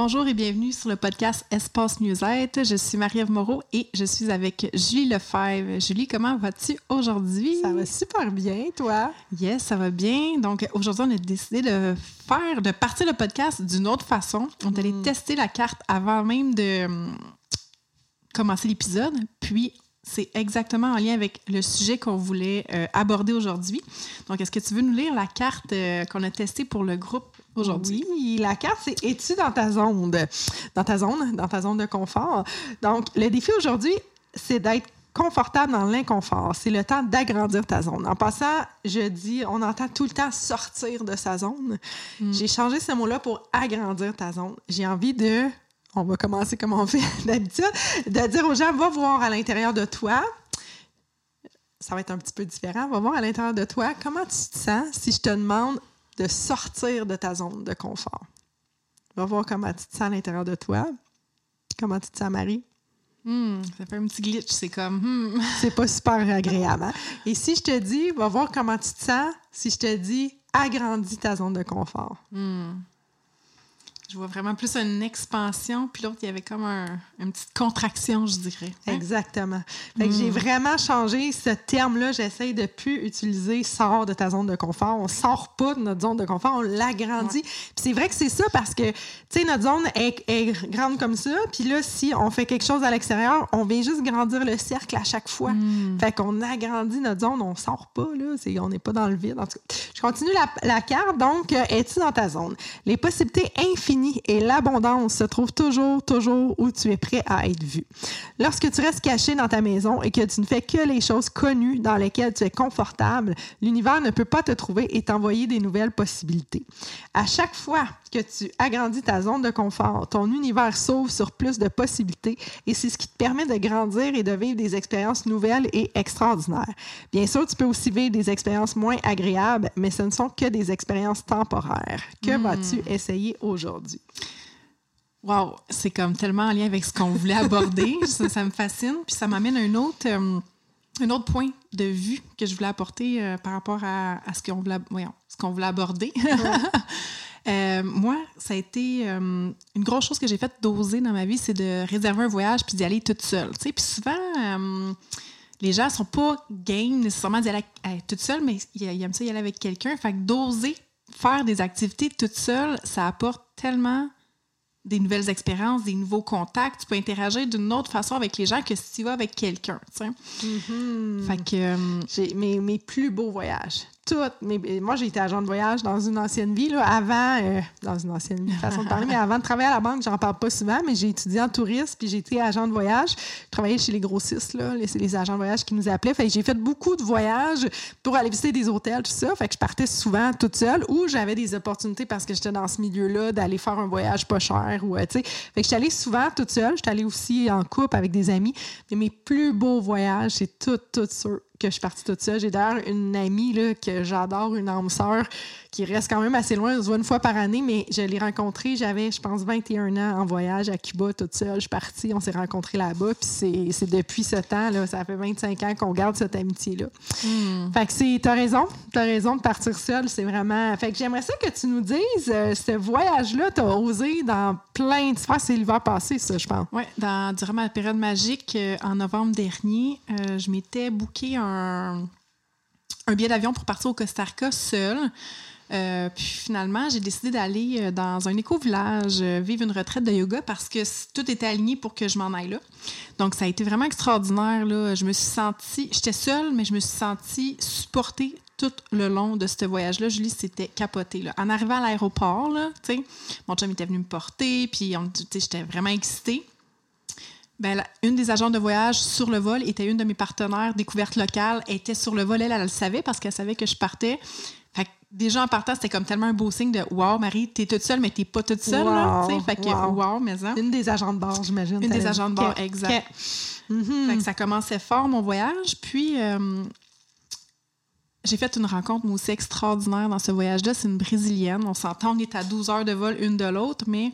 Bonjour et bienvenue sur le podcast Espace Mieux-être. Je suis Marie-Ève Moreau et je suis avec Julie Lefebvre. Julie, comment vas-tu aujourd'hui? Ça va super bien, toi? Yes, ça va bien. Donc aujourd'hui, on a décidé de faire, de partir le podcast d'une autre façon. On est allé mm. tester la carte avant même de hum, commencer l'épisode. Puis c'est exactement en lien avec le sujet qu'on voulait euh, aborder aujourd'hui. Donc, est-ce que tu veux nous lire la carte euh, qu'on a testée pour le groupe aujourd'hui? Oui, la carte, c'est Es-tu dans ta zone? Dans ta zone, dans ta zone de confort? Donc, le défi aujourd'hui, c'est d'être confortable dans l'inconfort. C'est le temps d'agrandir ta zone. En passant, je dis, on entend tout le temps sortir de sa zone. Mm. J'ai changé ce mot-là pour agrandir ta zone. J'ai envie de on va commencer comme on fait d'habitude, de dire aux gens, va voir à l'intérieur de toi. Ça va être un petit peu différent. Va voir à l'intérieur de toi comment tu te sens si je te demande de sortir de ta zone de confort. Va voir comment tu te sens à l'intérieur de toi. Comment tu te sens, Marie? Hmm, ça fait un petit glitch, c'est comme. Hmm. C'est pas super agréable. Hein? Et si je te dis, va voir comment tu te sens si je te dis, agrandis ta zone de confort. Hmm. Je vois vraiment plus une expansion, puis l'autre, il y avait comme une petite contraction, je dirais. Hein? Exactement. Fait j'ai hmm. vraiment changé ce terme-là. J'essaye de plus utiliser sort de ta zone de confort. On sort pas de notre zone de confort, on l'agrandit. Puis c'est vrai que c'est ça parce que, tu sais, notre zone est, grande comme ça. Puis là, si on fait quelque chose à l'extérieur, on vient juste grandir le cercle à chaque fois. Hmm. Fait qu'on agrandit notre zone, on sort pas, là. on n'est pas dans le vide. En tout cas, je continue la, la carte. Donc, euh, es-tu dans ta zone? Les possibilités infinies et l'abondance se trouvent toujours, toujours où tu es prêt à être vu. Lorsque tu restes caché dans ta maison et que tu ne fais que les choses connues dans lesquelles tu es confortable, l'univers ne peut pas te trouver et t'envoyer des nouvelles possibilités. À chaque fois que tu agrandis ta zone de confort, ton univers s'ouvre sur plus de possibilités et c'est ce qui te permet de grandir et de vivre des expériences nouvelles et extraordinaires. Bien sûr, tu peux aussi vivre des expériences moins agréables, mais ce ne sont que des expériences temporaires. Que hmm. vas-tu essayer aujourd'hui? Wow, c'est comme tellement en lien avec ce qu'on voulait aborder. ça, me fascine. Puis ça m'amène à un autre, euh, un autre point de vue que je voulais apporter euh, par rapport à, ce qu'on voulait, ce qu'on voulait aborder. Euh, moi, ça a été une grosse chose que j'ai faite d'oser dans ma vie, c'est de réserver un voyage puis d'y aller toute seule. Puis souvent, les gens sont pas game nécessairement d'y aller toute seule, mais ils aiment ça y aller avec quelqu'un. Fait que d'oser faire des activités toute seule, ça apporte tellement des nouvelles expériences, des nouveaux contacts. Tu peux interagir d'une autre façon avec les gens que si tu vas avec quelqu'un. Mm-hmm. Fait que euh, j'ai mes, mes, plus beaux voyages mais moi, j'ai été agent de voyage dans une ancienne vie, là, avant, euh, dans une ancienne façon de parler, mais avant de travailler à la banque, j'en parle pas souvent, mais j'ai étudié en tourisme, puis j'ai été agent de voyage. Je travaillais chez les grossistes, là, c'est les agents de voyage qui nous appelaient. J'ai fait beaucoup de voyages pour aller visiter des hôtels, tout ça. Je partais souvent toute seule ou j'avais des opportunités parce que j'étais dans ce milieu-là d'aller faire un voyage pas cher ou, euh, tu sais. Fait que souvent toute seule. J'étais allée aussi en couple avec des amis. Mais mes plus beaux voyages, c'est tout, tout sûr que je suis partie toute seule. J'ai d'ailleurs une amie là, que j'adore, une âme sœur, qui reste quand même assez loin. On se voit une fois par année, mais je l'ai rencontrée. J'avais, je pense, 21 ans en voyage à Cuba toute seule. Je suis partie, on s'est rencontrés là-bas. Puis c'est depuis ce temps, là, ça fait 25 ans qu'on garde cette amitié-là. Hmm. Fait que c'est, t'as raison, t'as raison de partir seule. C'est vraiment. Fait que j'aimerais ça que tu nous dises, euh, ce voyage-là, t'as osé dans plein de. c'est l'hiver passé, ça, je pense. Oui, durant ma période magique, euh, en novembre dernier, euh, je m'étais booké un, un billet d'avion pour partir au Costa Rica seul. Euh, puis finalement, j'ai décidé d'aller euh, dans un éco-village, euh, vivre une retraite de yoga parce que tout était aligné pour que je m'en aille là. Donc, ça a été vraiment extraordinaire. Là. Je me suis sentie, j'étais seule, mais je me suis sentie supportée tout le long de ce voyage-là. Julie, c'était capoté. Là. En arrivant à l'aéroport, mon chum était venu me porter, puis j'étais vraiment excitée. Ben, une des agents de voyage sur le vol était une de mes partenaires découverte locale, était sur le vol, elle, elle, le savait parce qu'elle savait que je partais. Déjà en partant, c'était comme tellement un beau signe de Wow, Marie, t'es toute seule, mais t'es pas toute seule. Wow, fait que wow, mais ça. Une des agents de bord, j'imagine. Une des agents de bord, exact. Fait que ça commençait fort, mon voyage. Puis, euh, j'ai fait une rencontre, moi aussi, extraordinaire dans ce voyage-là. C'est une Brésilienne. On s'entend, on est à 12 heures de vol une de l'autre, mais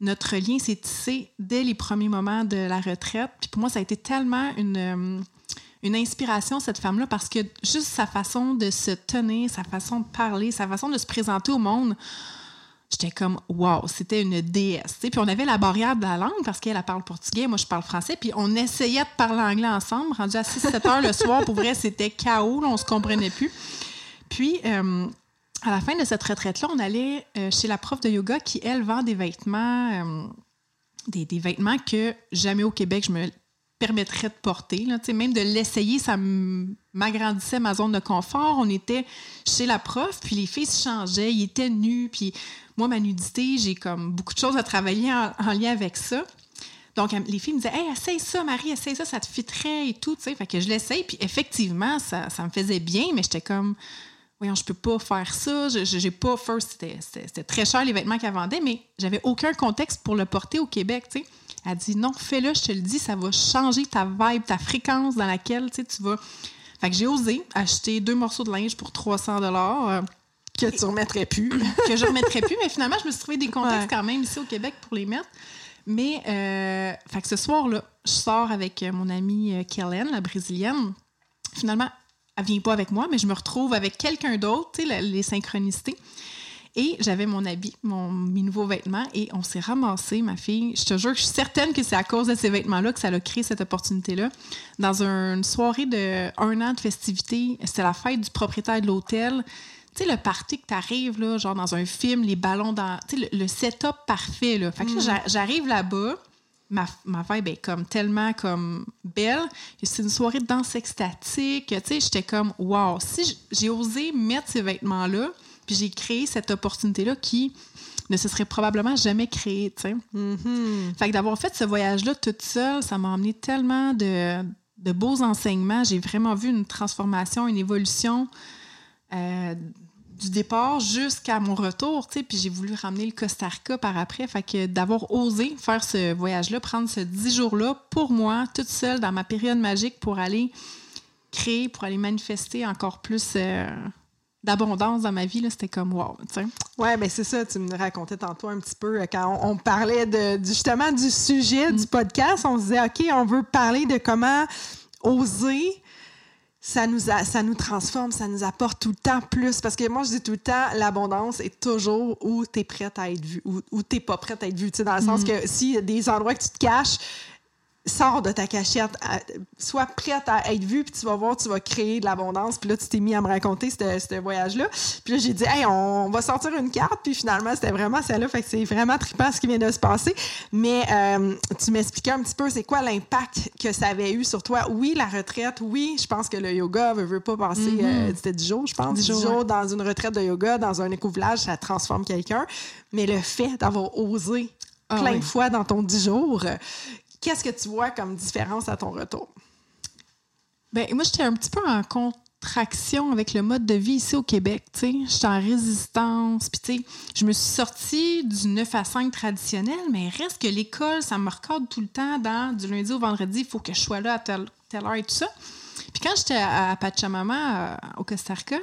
notre lien s'est tissé dès les premiers moments de la retraite. Puis pour moi, ça a été tellement une, euh, une inspiration, cette femme-là, parce que juste sa façon de se tenir, sa façon de parler, sa façon de se présenter au monde, j'étais comme wow, c'était une déesse. Puis on avait la barrière de la langue parce qu'elle parle portugais, moi je parle français, puis on essayait de parler anglais ensemble. Rendu à 6-7 heures le soir, pour vrai, c'était chaos, là, on se comprenait plus. Puis euh, à la fin de cette retraite-là, on allait euh, chez la prof de yoga qui, elle, vend des vêtements, euh, des, des, vêtements que jamais au Québec je me permettrais de porter. Là. Même de l'essayer, ça m'agrandissait ma zone de confort. On était chez la prof, puis les filles se changeaient, ils étaient nus, puis moi, ma nudité, j'ai comme beaucoup de choses à travailler en, lien avec ça. Donc, les filles me disaient Hey, essaye ça, Marie, essaye ça, ça te fitterait et tout. Fait que je l'essaye, puis effectivement, ça me faisait bien, mais j'étais comme voyons, je peux pas faire ça. Je n'ai pas. First, c'était très cher les vêtements qu'elle vendait, mais j'avais aucun contexte pour le porter au Québec. sais. Elle dit non, fais-le, je te le dis, ça va changer ta vibe, ta fréquence dans laquelle tu vas. Fait que j'ai osé acheter deux morceaux de linge pour 300 dollars. Euh, que tu remettrais plus. que je remettrais plus, mais finalement, je me suis trouvé des contextes quand même ici au Québec pour les mettre. Mais, euh, fait que ce soir-là, je sors avec euh, mon amie Kellen, la brésilienne. Finalement, elle vient pas avec moi, mais je me retrouve avec quelqu'un d'autre, tu sais, les synchronicités. Et j'avais mon habit, mon, mes nouveaux vêtements, et on s'est ramassé, ma fille. Je te jure que je suis certaine que c'est à cause de ces vêtements-là que ça a créé cette opportunité-là. Dans une soirée de un an de festivité, c'était la fête du propriétaire de l'hôtel. Tu sais, le party que tu arrives, là, genre dans un film, les ballons dans. Tu sais, le, setup parfait, là. Fait que mm. j'arrive là-bas ma, ma vibe est comme tellement comme belle. C'est une soirée de danse extatique. Tu sais, j'étais comme, wow, si j'ai osé mettre ces vêtements-là, puis j'ai créé cette opportunité-là qui ne se serait probablement jamais créée, tu sais. Mm-hmm. Fait que d'avoir fait ce voyage-là toute seule, ça m'a emmené tellement de, de beaux enseignements. J'ai vraiment vu une transformation, une évolution euh, du départ jusqu'à mon retour, tu sais, puis j'ai voulu ramener le Costa Rica par après. Fait que d'avoir osé faire ce voyage-là, prendre ce dix jours-là pour moi, toute seule dans ma période magique pour aller créer, pour aller manifester encore plus euh, d'abondance dans ma vie, c'était comme wow, tu sais. Ouais, ben c'est ça, tu me racontais tantôt un petit peu euh, quand on, parlait de, justement du sujet du mm. podcast, on se disait, OK, on veut parler de comment oser ça nous, ça nous transforme, ça nous apporte tout le temps plus. Parce que moi, je dis tout le temps, l'abondance est toujours où tu es prête à être vue, ou où tu n'es pas prête à être vue. Dans le sens mm. que s'il y a des endroits que tu te caches, sors de ta cachette, sois prête à être vue, puis tu vas voir, tu vas créer de l'abondance. Puis là, tu t'es mis à me raconter ce voyage-là. Puis là, j'ai dit, hey, on va sortir une carte. Puis finalement, c'était vraiment celle-là. Fait que c'est vraiment trippant ce qui vient de se passer. Mais euh, tu m'expliquais un petit peu, c'est quoi l'impact que ça avait eu sur toi? Oui, la retraite, oui, je pense que le yoga veut, veut pas passer, euh, c'était 10 jours, je pense. 10 jours, dans une retraite de yoga, dans un éco-village, ça transforme quelqu'un. Mais le fait d'avoir osé ah plein de fois dans ton 10 jours, Qu'est-ce que tu vois comme différence à ton retour? Bien, moi, j'étais un petit peu en contraction avec le mode de vie ici au Québec. J'étais en résistance. Puis, je me suis sortie du 9 à 5 traditionnel, mais reste que l'école, ça me recorde tout le temps dans du lundi au vendredi, il faut que je sois là à telle, heure et tout ça. Puis quand j'étais à Pachamama, euh, au Costa Rica,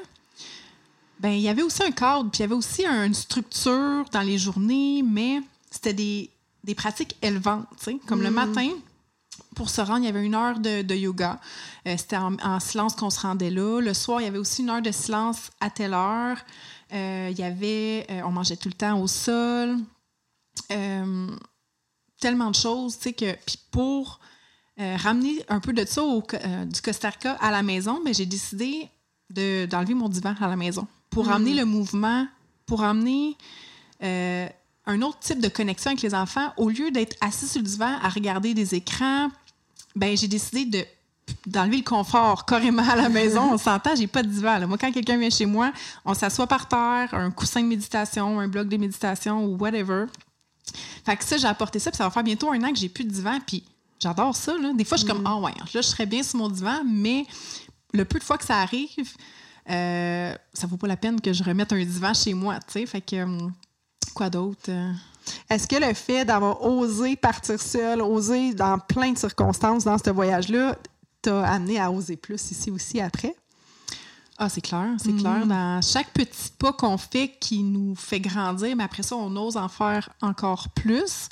ben il y avait aussi un cadre, puis il y avait aussi une structure dans les journées, mais c'était des des pratiques élevantes, comme le mm. matin. Pour se rendre, il y avait une heure de, yoga. Euh, c'était en, silence qu'on se rendait là. Le soir, il y avait aussi une heure de silence à telle heure. Euh, il y avait, euh, on mangeait tout le temps au sol. tellement de choses, tu sais, que puis pour ramener un peu de ça au, du Costa Rica à la maison, mais ben, j'ai décidé d'enlever mon divan à la maison. pour Mm. amener le mouvement, pour amener euh, un autre type de connexion avec les enfants. Au lieu d'être assis sur le divan à regarder des écrans, ben j'ai décidé de d'enlever le confort carrément à la maison. On s'entend, j'ai pas de divan. là. Moi, quand quelqu'un vient chez moi, on s'assoit par terre, un coussin de méditation, un bloc de méditation ou whatever. Fait que ça, j'ai apporté ça, puis ça va faire bientôt un an que j'ai plus de divan, puis j'adore ça. Là. Des fois, je suis comme, ah ouais, là, je serais bien sur mon divan, mais le peu de fois que ça arrive, euh, ça vaut pas la peine que je remette un divan chez moi, tu sais. Fait que, hum, quoi d'autre? euh? Est-ce que le fait d'avoir osé partir seul, osé dans plein de circonstances dans ce voyage-là, t'a amené à oser plus ici aussi après? Ah, c'est clair, c'est clair. Dans chaque petit pas qu'on fait qui nous fait grandir, mais après ça, on ose en faire encore plus.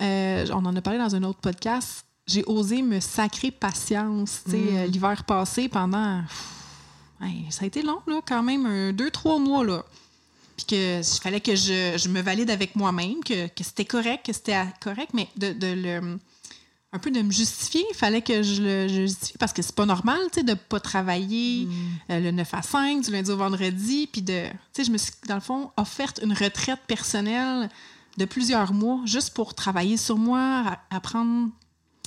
Euh, on en a parlé dans un autre podcast. J'ai osé me sacrer patience. euh, L'hiver passé, pendant. pff, hey, ça a été long, là, quand même, un, deux, trois mois. Là. Puis que il fallait que je, je me valide avec moi-même, que, que c'était correct, que c'était correct, mais de, de le un peu de me justifier. Il fallait que je le justifie parce que c'est pas normal, tu sais, de pas travailler euh, le 9 à 5, du lundi au vendredi, puis de, tu sais, je me suis, dans le fond, offerte une retraite personnelle de plusieurs mois juste pour travailler sur moi, apprendre.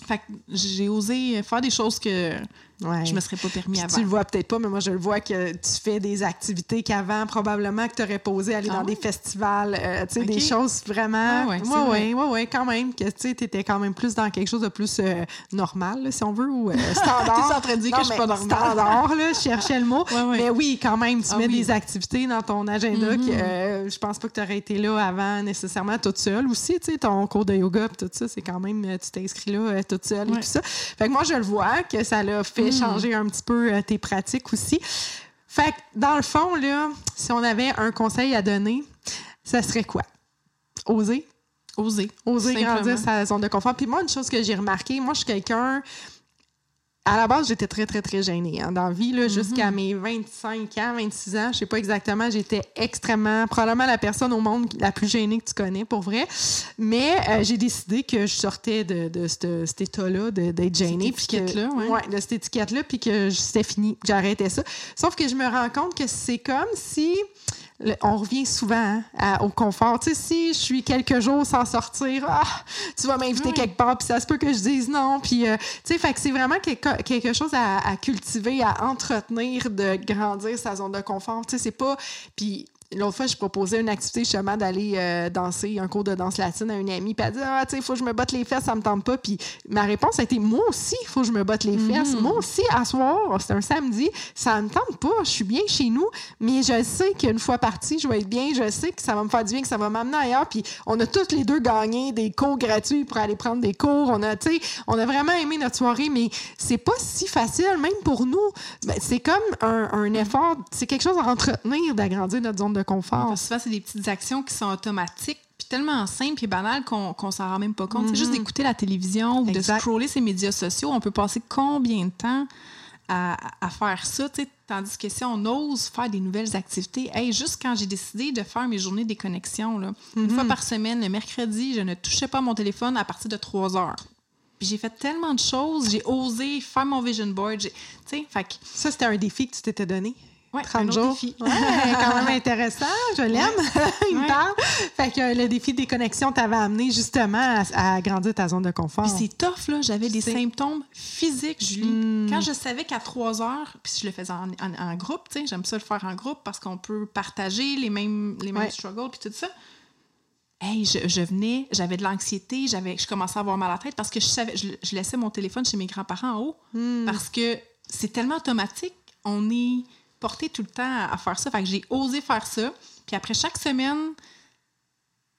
Fait que j'ai osé faire des choses que Ouais. je me serais pas permis Puis avant. tu le vois peut-être pas, mais moi, je le vois que tu fais des activités qu'avant, probablement, que tu aurais posé aller Ah dans des festivals, euh, tu sais, des choses vraiment. Ouais, ouais, ouais, ouais, quand même, que tu étais quand même plus dans quelque chose de plus euh, normal, là, si on veut, ou euh, standard. T'es en train de dire Non, que je suis pas normale. Standard, là, je cherchais le mot. Ouais, ouais. Mais oui, quand même, tu Ah mets oui. des activités dans ton agenda que euh, je pense pas que tu aurais été là avant nécessairement toute seule aussi, tu sais, ton cours de yoga tout ça, c'est quand même, tu t'es inscrit là toute seule et tout ça. Fait que moi, je le vois que ça l'a fait changer un petit peu euh, tes pratiques aussi. Fait que dans le fond, là, si on avait un conseil à donner, ça serait quoi? Oser. Oser. Oser Simplement. grandir sa zone de confort. Puis moi, une chose que j'ai remarqué, moi, je suis quelqu'un. À la base, j'étais très, très, très gênée hein, dans la vie. là, Jusqu'à mes 25 ans, 26 ans, je sais pas exactement, j'étais extrêmement, probablement la personne au monde la plus gênée que tu connais, pour vrai. Mais euh, j'ai décidé que je sortais de, de ce- cet état-là, de- d'être gênée. puis que- étiquette-là, ouais. de cette étiquette-là, puis que c'était fini, j'arrêtais ça. Sauf que je me rends compte que c'est comme si le- on revient souvent hein, à- au confort. Tu sais, si je suis quelques jours sans sortir, ah, tu vas m'inviter Oui. quelque part, puis ça se peut que je dise non. Puis, euh, tu sais, fait que c'est vraiment quelque, quelque chose à, à cultiver, à entretenir, de grandir sa zone de confort. Tu sais, c'est pas. Puis, L'autre fois, je proposais une activité justement d'aller euh, danser un cours de danse latine à une amie. Puis elle dit Ah, tu sais, il faut que je me botte les fesses, ça me tente pas. Puis ma réponse a été Moi aussi, il faut que je me botte les fesses. Moi aussi, à soir, c'est un samedi, ça me tente pas. Je suis bien chez nous, mais je sais qu'une fois partie, je vais être bien. Je sais que ça va me faire du bien, que ça va m'amener ailleurs. Puis on a tous les deux gagné des cours gratuits pour aller prendre des cours. On a, on a vraiment aimé notre soirée, mais c'est pas si facile, même pour nous. Ben, c'est comme un, un effort, c'est quelque chose à entretenir, d'agrandir notre zone de confort. Parce que souvent, c'est des petites actions qui sont automatiques, puis tellement simples et banales qu'on s'en rend même pas compte. C'est juste d'écouter la télévision ou Exact. de scroller ses médias sociaux. On peut passer combien de temps à, à faire ça, tandis que si on ose faire des nouvelles activités, hey, juste quand j'ai décidé de faire mes journées de déconnexion, là, une fois par semaine, le mercredi, je ne touchais pas mon téléphone à partir de 3 heures. Puis j'ai fait tellement de choses, j'ai osé faire mon vision board, fait que Ça, c'était un défi que tu t'étais donné? Ouais, 30 un autre jours. défi. Ouais, quand même intéressant. Je l'aime. Il me parle. Fait que le défi des connexions t'avait amené justement à, à agrandir ta zone de confort. Puis c'est tough, là. J'avais des symptômes physiques, Julie. Hmm. Quand je savais qu'à 3 heures, puis je le faisais en, en- en groupe, tu sais, j'aime ça le faire en groupe parce qu'on peut partager les mêmes, les mêmes struggles, puis tout ça. Hey, je, je venais, j'avais de l'anxiété, j'avais, je commençais à avoir mal à la tête parce que je savais, je, je laissais mon téléphone chez mes grands-parents en haut Hmm. parce que c'est tellement automatique, on est tout le temps à, faire ça. Fait que j'ai osé faire ça. Puis après chaque semaine,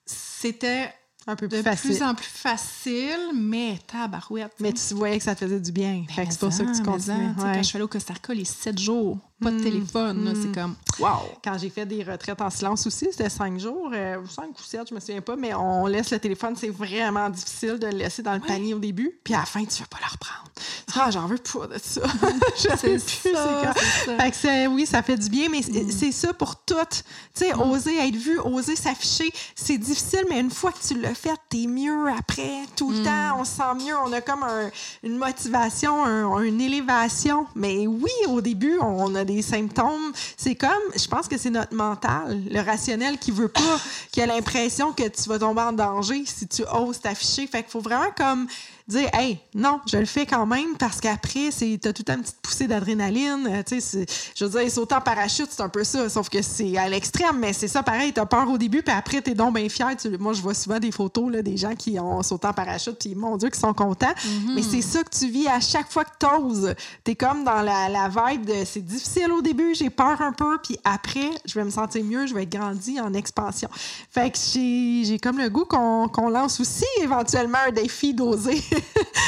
c'était un peu plus de facile. plus en plus facile, mais tabarouette. Mais tu voyais que ça faisait du bien. c'est pour ça que tu continues. Quand je suis allée au Costa Rica les sept jours, pas de téléphone, là, c'est comme wow. Quand j'ai fait des retraites en silence aussi, c'était cinq jours, euh, ou cinq ou sept, je me souviens pas, mais on laisse le téléphone, c'est vraiment difficile de le laisser dans le panier au début. Puis à la fin, tu veux pas le reprendre. Ah, j'en veux pas de ça. Je sais plus, c'est ça. Fait que c'est- oui, ça fait du bien, mais c'est- c'est ça pour tout. Tu sais, oser être vu, oser s'afficher, c'est difficile, mais une fois que tu l'as fait, t'es mieux après. Tout le temps, on se sent mieux. On a comme un- une motivation, un- une élévation. Mais oui, au début, on a des symptômes. C'est comme, je pense que c'est notre mental, le rationnel qui veut pas, qui a l'impression que tu vas tomber en danger si tu oses t'afficher. Fait qu'il faut vraiment comme dire hey non je le fais quand même parce qu'après c'est t'as toute une petite poussée d'adrénaline euh, tu sais je veux dire sauter en parachute c'est un peu ça sauf que c'est à l'extrême mais c'est ça pareil t'as peur au début puis après t'es donc bien fier moi je vois souvent des photos là, des gens qui ont sauté en parachute puis mon dieu qui sont contents. Mm-hmm. mais c'est ça que tu vis à chaque fois que t'oses. T'es comme dans la, la vibe de c'est difficile au début j'ai peur un peu puis après je vais me sentir mieux je vais être grandi en expansion. Fait que j'ai comme le goût qu'on lance aussi éventuellement un défi d'oser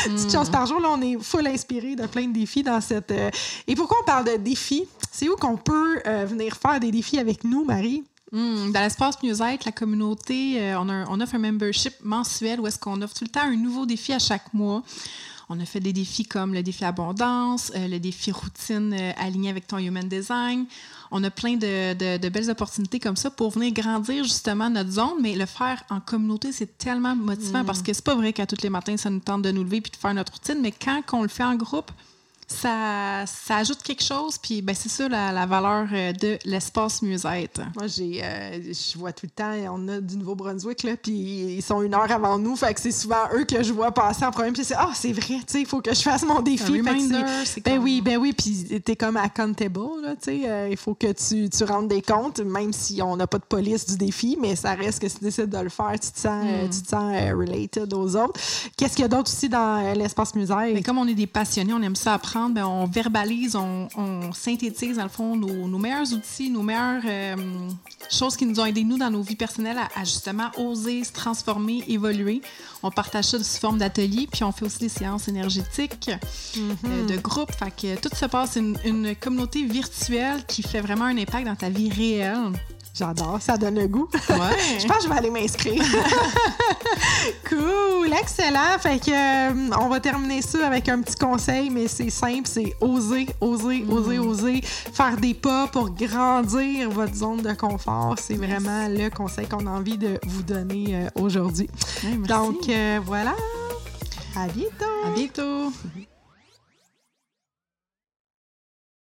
Petite chance par jour, là, on est full inspiré de plein de défis dans cette. Euh, Et pourquoi on parle de défis? C'est où qu'on peut euh, venir faire des défis avec nous, Marie? Hmm, dans l'espace Mieux-être, la communauté, euh, on, on, offre un membership mensuel où est-ce qu'on offre tout le temps un nouveau défi à chaque mois. On a fait des défis comme le défi abondance, le défi routine aligné avec ton human design on a plein de, belles opportunités comme ça pour venir grandir justement notre zone, mais le faire en communauté, c'est tellement motivant mm. parce que c'est pas vrai qu'à tous les matins, ça nous tente de nous lever puis de faire notre routine, mais quand on le fait en groupe, ça, ça ajoute quelque chose. Puis ben, c'est ça la, valeur euh, de l'espace musette. Moi, j'ai, euh, je vois tout le temps, on a du Nouveau-Brunswick, là, puis ils sont une heure avant nous. Fait que c'est souvent eux que je vois passer en premier. Puis c'est, ah, c'est vrai, tu sais, il faut que je fasse mon défi. ben oui, ben oui. Puis t'es comme accountable, là, tu sais. Euh, il faut que tu, tu rendes des comptes, même si on n'a pas de police du défi, mais ça reste que si tu décides de le faire, tu te sens, hmm. tu te sens related aux autres. Qu'est-ce qu'il y a d'autre aussi dans l'espace? Mais ben, comme on est des passionnés, on aime ça apprendre ben, on verbalise, on, synthétise, dans le fond, nos, meilleurs outils, nos meilleures euh, choses qui nous ont aidés, nous, dans nos vies personnelles, à, justement oser se transformer, évoluer. On partage ça sous forme d'ateliers, puis on fait aussi des séances énergétiques euh, mm-hmm. de groupe. Fait que tout se passe, une, une communauté virtuelle qui fait vraiment un impact dans ta vie réelle. J'adore, ça donne le goût. je pense que je vais aller m'inscrire. cool, excellent. Fait que euh, on va terminer ça avec un petit conseil, mais c'est simple, c'est oser, oser, mm. oser, oser, faire des pas pour grandir votre zone de confort. C'est vraiment le conseil qu'on a envie de vous donner euh, aujourd'hui. Donc euh, voilà. À bientôt. À bientôt.